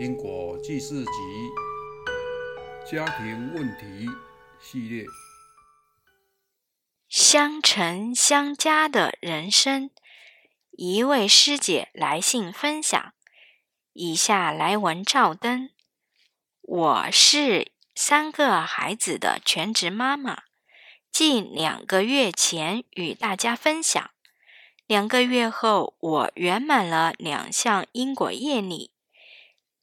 因果记事集家庭问题系列：相乘相加的人生。一位师姐来信分享，以下来文照登。我是三个孩子的全职妈妈，近两个月前与大家分享。两个月后，我圆满了两项因果业力：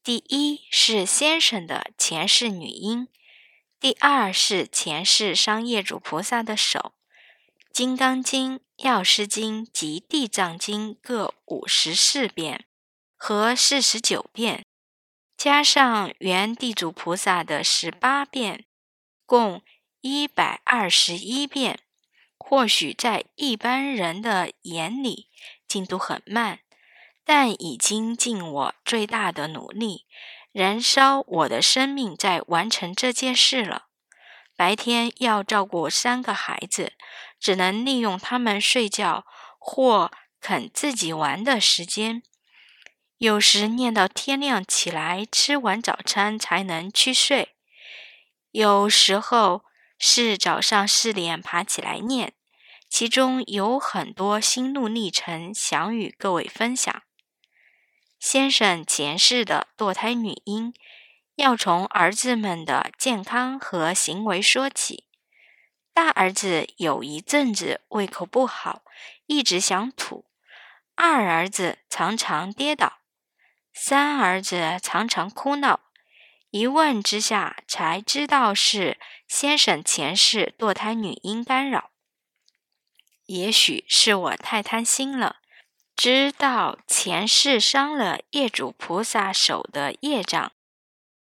第一是先生的前世女婴，第二是前世商业主菩萨的手。《金刚经》《药师经》及《地藏经》各五十四遍和四十九遍，加上原地主菩萨的十八遍，共一百二十一遍。或许在一般人的眼里，进度很慢，但已经尽我最大的努力，燃烧我的生命在完成这件事了。白天要照顾三个孩子，只能利用他们睡觉或肯自己玩的时间，有时念到天亮起来，吃完早餐才能去睡。有时候是早上四点爬起来念。其中有很多心路历程想与各位分享。先生前世的堕胎女婴，要从儿子们的健康和行为说起。大儿子有一阵子胃口不好，一直想吐；二儿子常常跌倒；三儿子常常哭闹。一问之下，才知道是先生前世堕胎女婴干扰。也许是我太贪心了，知道前世伤了业主菩萨手的业障，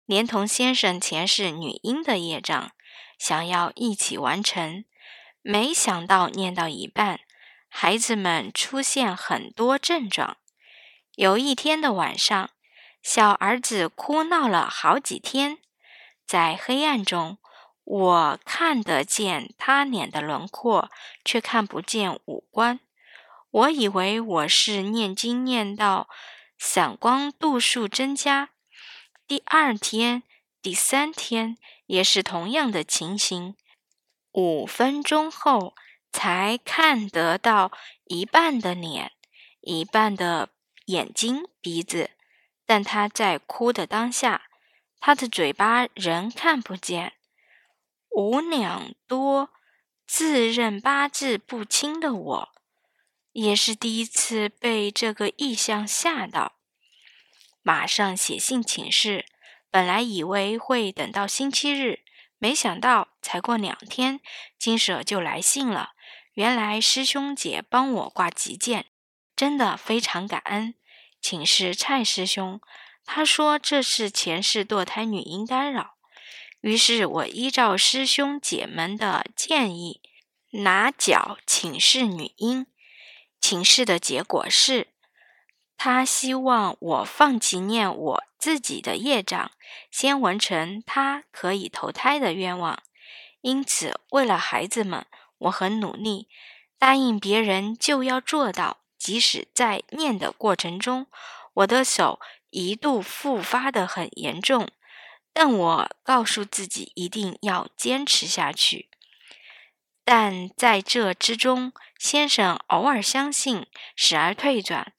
连同先生前世女婴的业障，想要一起完成。没想到念到一半，孩子们出现很多症状。有一天的晚上，小儿子哭闹了好几天，在黑暗中。我看得见他脸的轮廓，却看不见五官。我以为我是念经念到散光度数增加。第二天、第三天也是同样的情形。五分钟后才看得到一半的脸，一半的眼睛、鼻子，但他在哭的当下，他的嘴巴仍看不见。五两多，自认八字不清的我，也是第一次被这个异象吓到，马上写信请示。本来以为会等到星期日，没想到才过两天，金舍就来信了。原来师兄姐帮我挂急件，真的非常感恩。请示蔡师兄，他说这是前世堕胎女婴干扰。于是我依照师兄姐们的建议，拿脚请示女婴。请示的结果是，他希望我放弃念我自己的业障，先完成他可以投胎的愿望。因此，为了孩子们，我很努力，答应别人就要做到。即使在念的过程中，我的手一度复发的很严重。但我告诉自己一定要坚持下去。但在这之中，先生偶尔相信，时而退转。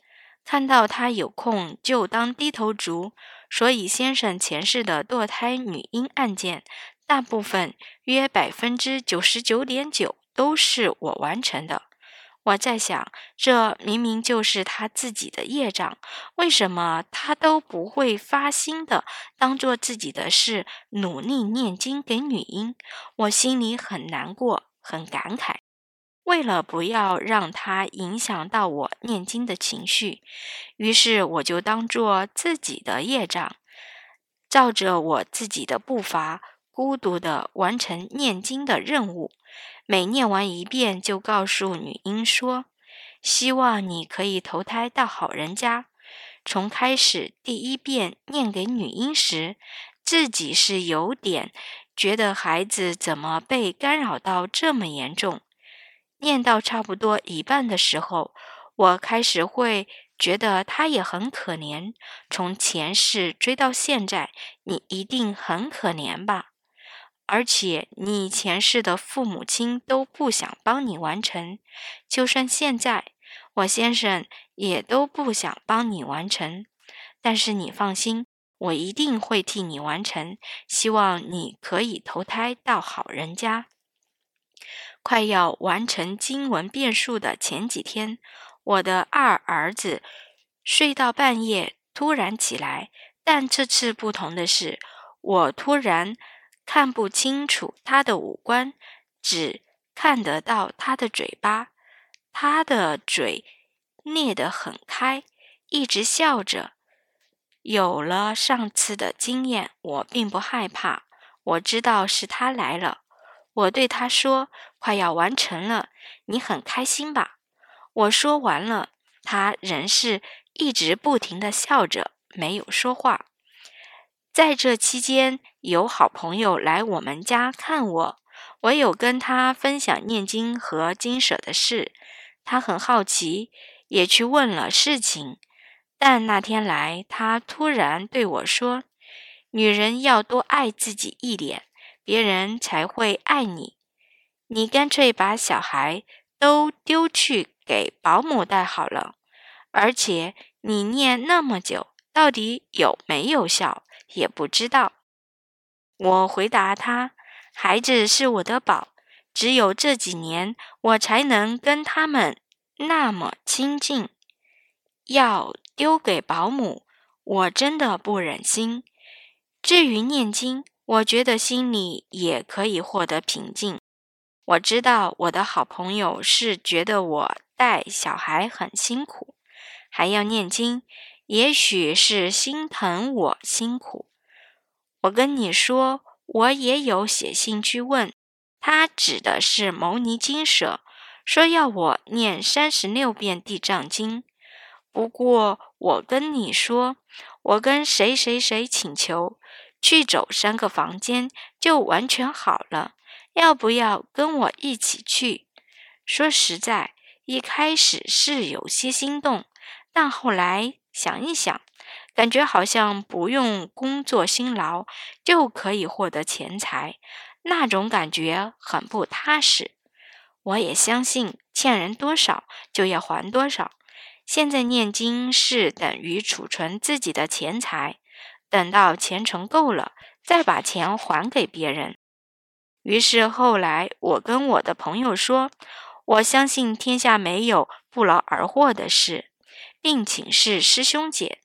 看到他有空就当低头族，所以先生前世的堕胎女婴案件，大部分约百分之九十九点九都是我完成的。我在想，这明明就是他自己的业障，为什么他都不会发心的当做自己的事，努力念经给女婴？我心里很难过，很感慨。为了不要让他影响到我念经的情绪，于是我就当做自己的业障，照着我自己的步伐，孤独的完成念经的任务。每念完一遍，就告诉女婴说：“希望你可以投胎到好人家。”从开始第一遍念给女婴时，自己是有点觉得孩子怎么被干扰到这么严重。念到差不多一半的时候，我开始会觉得他也很可怜。从前世追到现在，你一定很可怜吧？而且你前世的父母亲都不想帮你完成，就算现在，我先生也都不想帮你完成。但是你放心，我一定会替你完成。希望你可以投胎到好人家。快要完成经文变数的前几天，我的二儿子睡到半夜突然起来，但这次不同的是，我突然。看不清楚他的五官，只看得到他的嘴巴。他的嘴裂得很开，一直笑着。有了上次的经验，我并不害怕。我知道是他来了。我对他说：“快要完成了，你很开心吧？”我说完了，他仍是一直不停地笑着，没有说话。在这期间，有好朋友来我们家看我，我有跟他分享念经和经舍的事，他很好奇，也去问了事情。但那天来，他突然对我说：“女人要多爱自己一点，别人才会爱你。你干脆把小孩都丢去给保姆带好了。而且你念那么久，到底有没有效？”也不知道。我回答他：“孩子是我的宝，只有这几年我才能跟他们那么亲近。要丢给保姆，我真的不忍心。至于念经，我觉得心里也可以获得平静。我知道我的好朋友是觉得我带小孩很辛苦，还要念经。”也许是心疼我辛苦，我跟你说，我也有写信去问他，指的是牟尼经舍，说要我念三十六遍地藏经。不过我跟你说，我跟谁谁谁请求去走三个房间就完全好了，要不要跟我一起去？说实在，一开始是有些心动，但后来。想一想，感觉好像不用工作辛劳就可以获得钱财，那种感觉很不踏实。我也相信欠人多少就要还多少。现在念经是等于储存自己的钱财，等到钱存够了，再把钱还给别人。于是后来我跟我的朋友说，我相信天下没有不劳而获的事。并请示师兄姐，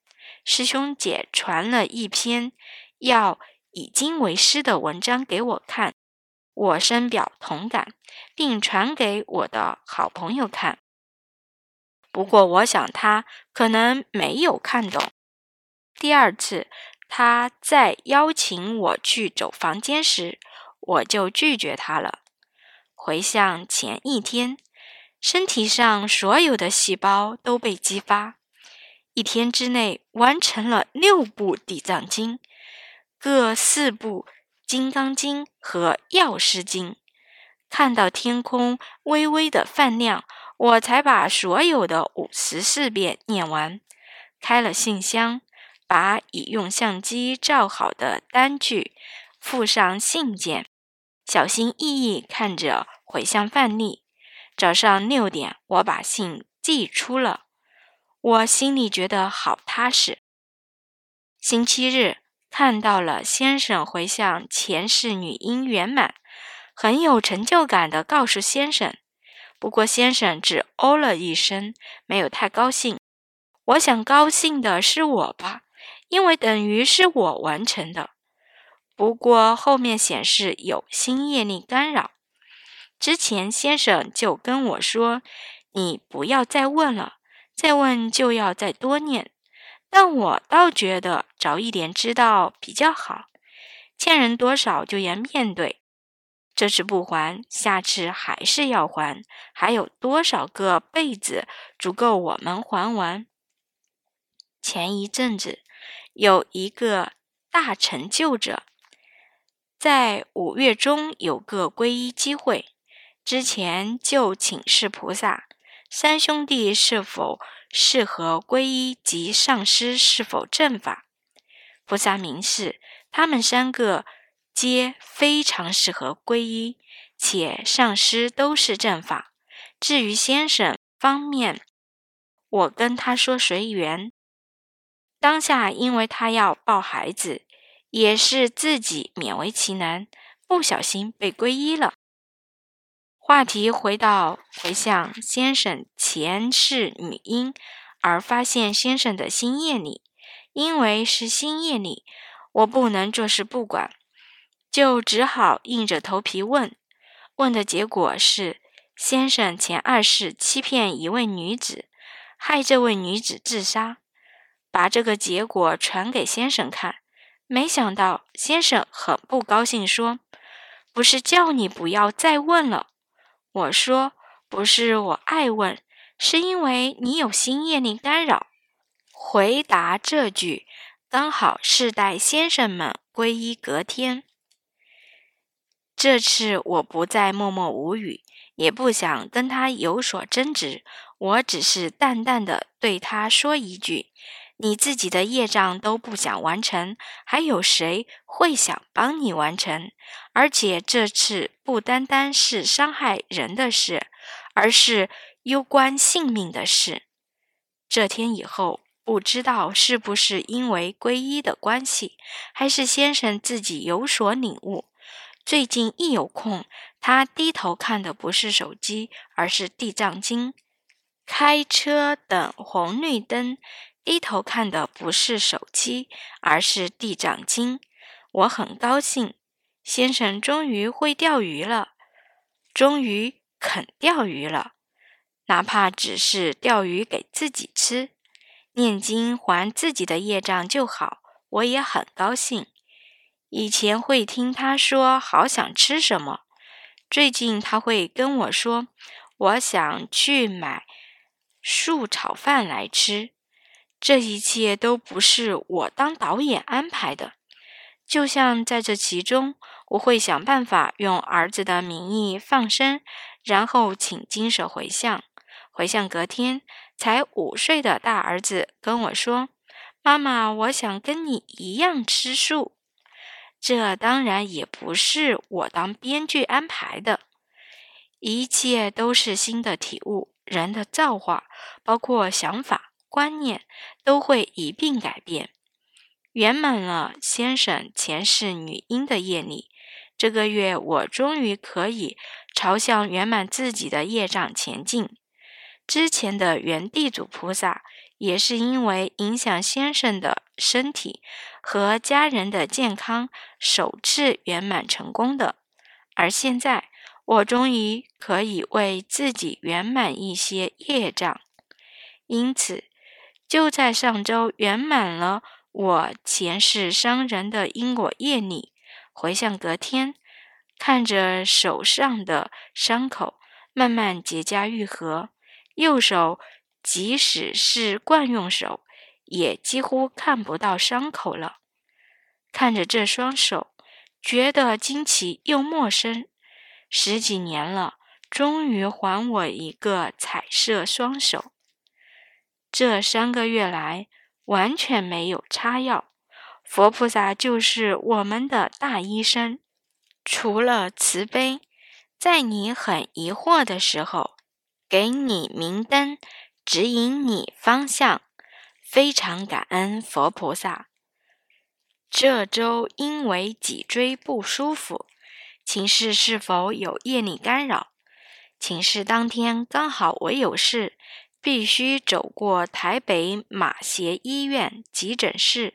师兄姐传了一篇要以经为师的文章给我看，我深表同感，并传给我的好朋友看。不过，我想他可能没有看懂。第二次他再邀请我去走房间时，我就拒绝他了。回想前一天。身体上所有的细胞都被激发，一天之内完成了六部地藏经，各四部金刚经和药师经。看到天空微微的泛亮，我才把所有的五十四遍念完。开了信箱，把已用相机照好的单据附上信件，小心翼翼看着回向范例。早上六点，我把信寄出了，我心里觉得好踏实。星期日看到了先生回向前世女婴圆满，很有成就感的告诉先生。不过先生只哦了一声，没有太高兴。我想高兴的是我吧，因为等于是我完成的。不过后面显示有新业力干扰。之前先生就跟我说：“你不要再问了，再问就要再多念。”但我倒觉得早一点知道比较好。欠人多少就要面对，这次不还，下次还是要还。还有多少个辈子足够我们还完？前一阵子有一个大成就者，在五月中有个皈依机会。之前就请示菩萨，三兄弟是否适合皈依及上师是否正法？菩萨明示，他们三个皆非常适合皈依，且上师都是正法。至于先生方面，我跟他说随缘。当下因为他要抱孩子，也是自己勉为其难，不小心被皈依了。话题回到回向先生前世女婴，而发现先生的心业里，因为是心业里，我不能坐视不管，就只好硬着头皮问。问的结果是，先生前二世欺骗一位女子，害这位女子自杀，把这个结果传给先生看，没想到先生很不高兴，说：“不是叫你不要再问了。”我说：“不是我爱问，是因为你有心业力干扰。”回答这句刚好是待先生们皈依隔天。这次我不再默默无语，也不想跟他有所争执，我只是淡淡的对他说一句。你自己的业障都不想完成，还有谁会想帮你完成？而且这次不单单是伤害人的事，而是攸关性命的事。这天以后，不知道是不是因为皈依的关系，还是先生自己有所领悟，最近一有空，他低头看的不是手机，而是地藏经。开车等红绿灯。低头看的不是手机，而是地藏经。我很高兴，先生终于会钓鱼了，终于肯钓鱼了，哪怕只是钓鱼给自己吃，念经还自己的业障就好。我也很高兴。以前会听他说好想吃什么，最近他会跟我说，我想去买素炒饭来吃。这一切都不是我当导演安排的，就像在这其中，我会想办法用儿子的名义放生，然后请金舍回向。回向隔天，才五岁的大儿子跟我说：“妈妈，我想跟你一样吃素。”这当然也不是我当编剧安排的，一切都是新的体悟，人的造化，包括想法。观念都会一并改变，圆满了先生前世女婴的业力。这个月我终于可以朝向圆满自己的业障前进。之前的原地主菩萨也是因为影响先生的身体和家人的健康，首次圆满成功的。而现在我终于可以为自己圆满一些业障，因此。就在上周圆满了我前世伤人的因果业力，回向隔天，看着手上的伤口慢慢结痂愈合，右手即使是惯用手，也几乎看不到伤口了。看着这双手，觉得惊奇又陌生。十几年了，终于还我一个彩色双手。这三个月来完全没有擦药，佛菩萨就是我们的大医生。除了慈悲，在你很疑惑的时候，给你明灯，指引你方向。非常感恩佛菩萨。这周因为脊椎不舒服，请示是否有业力干扰。请示当天刚好我有事。必须走过台北马偕医院急诊室，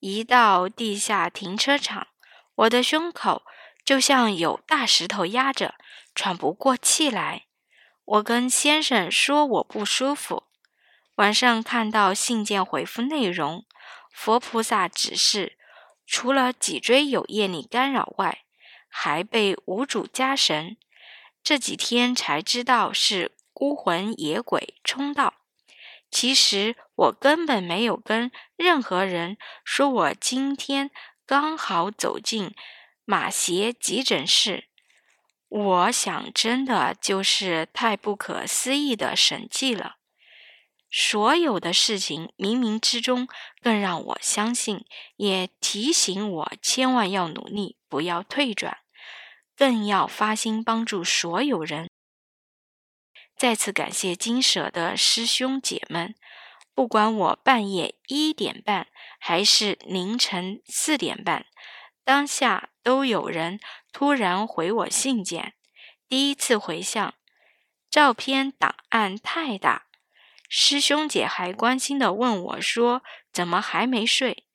一到地下停车场，我的胸口就像有大石头压着，喘不过气来。我跟先生说我不舒服。晚上看到信件回复内容，佛菩萨指示，除了脊椎有业力干扰外，还被无主加神。这几天才知道是。孤魂野鬼冲到，其实我根本没有跟任何人说，我今天刚好走进马偕急诊室。我想，真的就是太不可思议的神迹了。所有的事情冥冥之中更让我相信，也提醒我千万要努力，不要退转，更要发心帮助所有人。再次感谢金舍的师兄姐们，不管我半夜一点半还是凌晨四点半，当下都有人突然回我信件。第一次回向，照片档案太大。师兄姐还关心的问我说：“怎么还没睡？”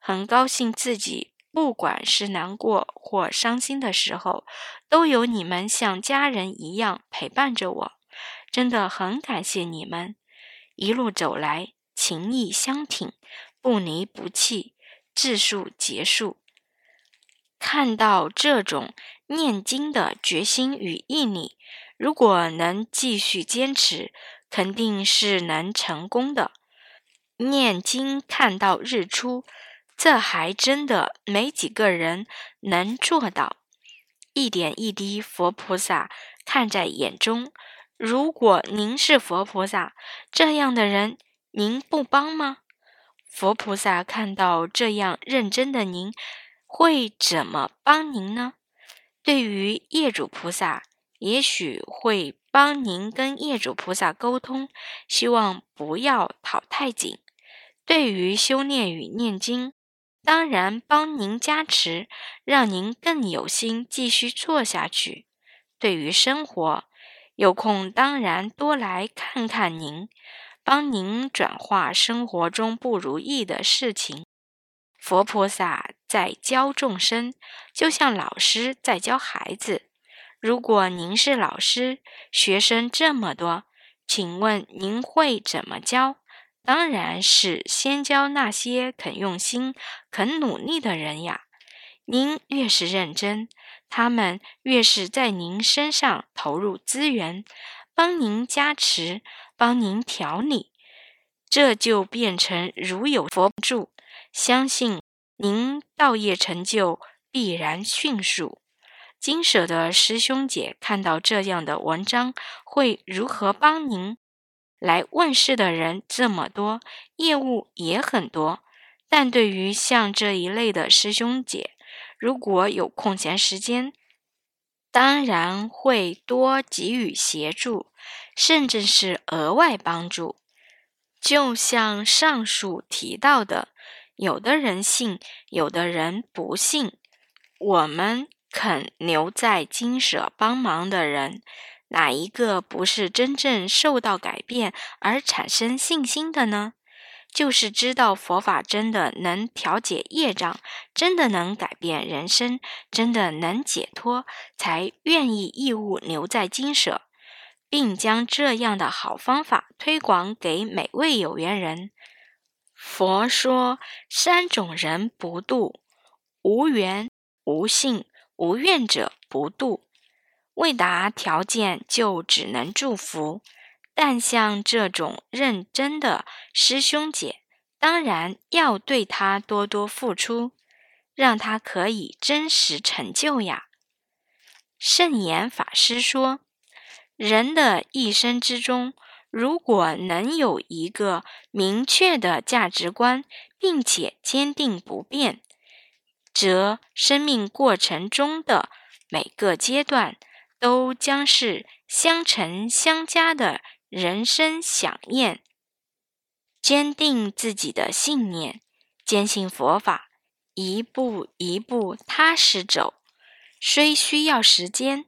很高兴自己不管是难过或伤心的时候，都有你们像家人一样陪伴着我，真的很感谢你们。一路走来，情谊相挺，不离不弃，自述结束。看到这种念经的决心与毅力，如果能继续坚持。肯定是能成功的。念经看到日出，这还真的没几个人能做到。一点一滴，佛菩萨看在眼中。如果您是佛菩萨，这样的人您不帮吗？佛菩萨看到这样认真的您，会怎么帮您呢？对于业主菩萨。也许会帮您跟业主菩萨沟通，希望不要讨太紧。对于修炼与念经，当然帮您加持，让您更有心继续做下去。对于生活，有空当然多来看看您，帮您转化生活中不如意的事情。佛菩萨在教众生，就像老师在教孩子。如果您是老师，学生这么多，请问您会怎么教？当然是先教那些肯用心、肯努力的人呀。您越是认真，他们越是在您身上投入资源，帮您加持，帮您调理，这就变成如有佛助，相信您道业成就必然迅速。金舍的师兄姐看到这样的文章，会如何帮您？来问世的人这么多，业务也很多，但对于像这一类的师兄姐，如果有空闲时间，当然会多给予协助，甚至是额外帮助。就像上述提到的，有的人信，有的人不信，我们。肯留在金舍帮忙的人，哪一个不是真正受到改变而产生信心的呢？就是知道佛法真的能调解业障，真的能改变人生，真的能解脱，才愿意义务留在金舍，并将这样的好方法推广给每位有缘人。佛说三种人不度：无缘、无信。无愿者不度，未达条件就只能祝福。但像这种认真的师兄姐，当然要对他多多付出，让他可以真实成就呀。圣严法师说，人的一生之中，如果能有一个明确的价值观，并且坚定不变。则生命过程中的每个阶段都将是相乘相加的人生响宴。坚定自己的信念，坚信佛法，一步一步踏实走。虽需要时间，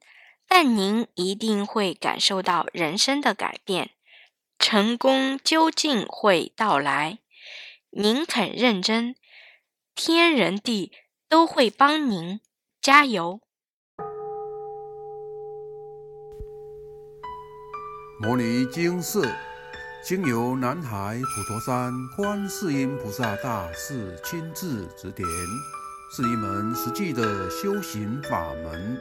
但您一定会感受到人生的改变，成功究竟会到来。您肯认真，天人地。都会帮您加油。摩尼经寺经由南海普陀山观世音菩萨大士亲自指点，是一门实际的修行法门，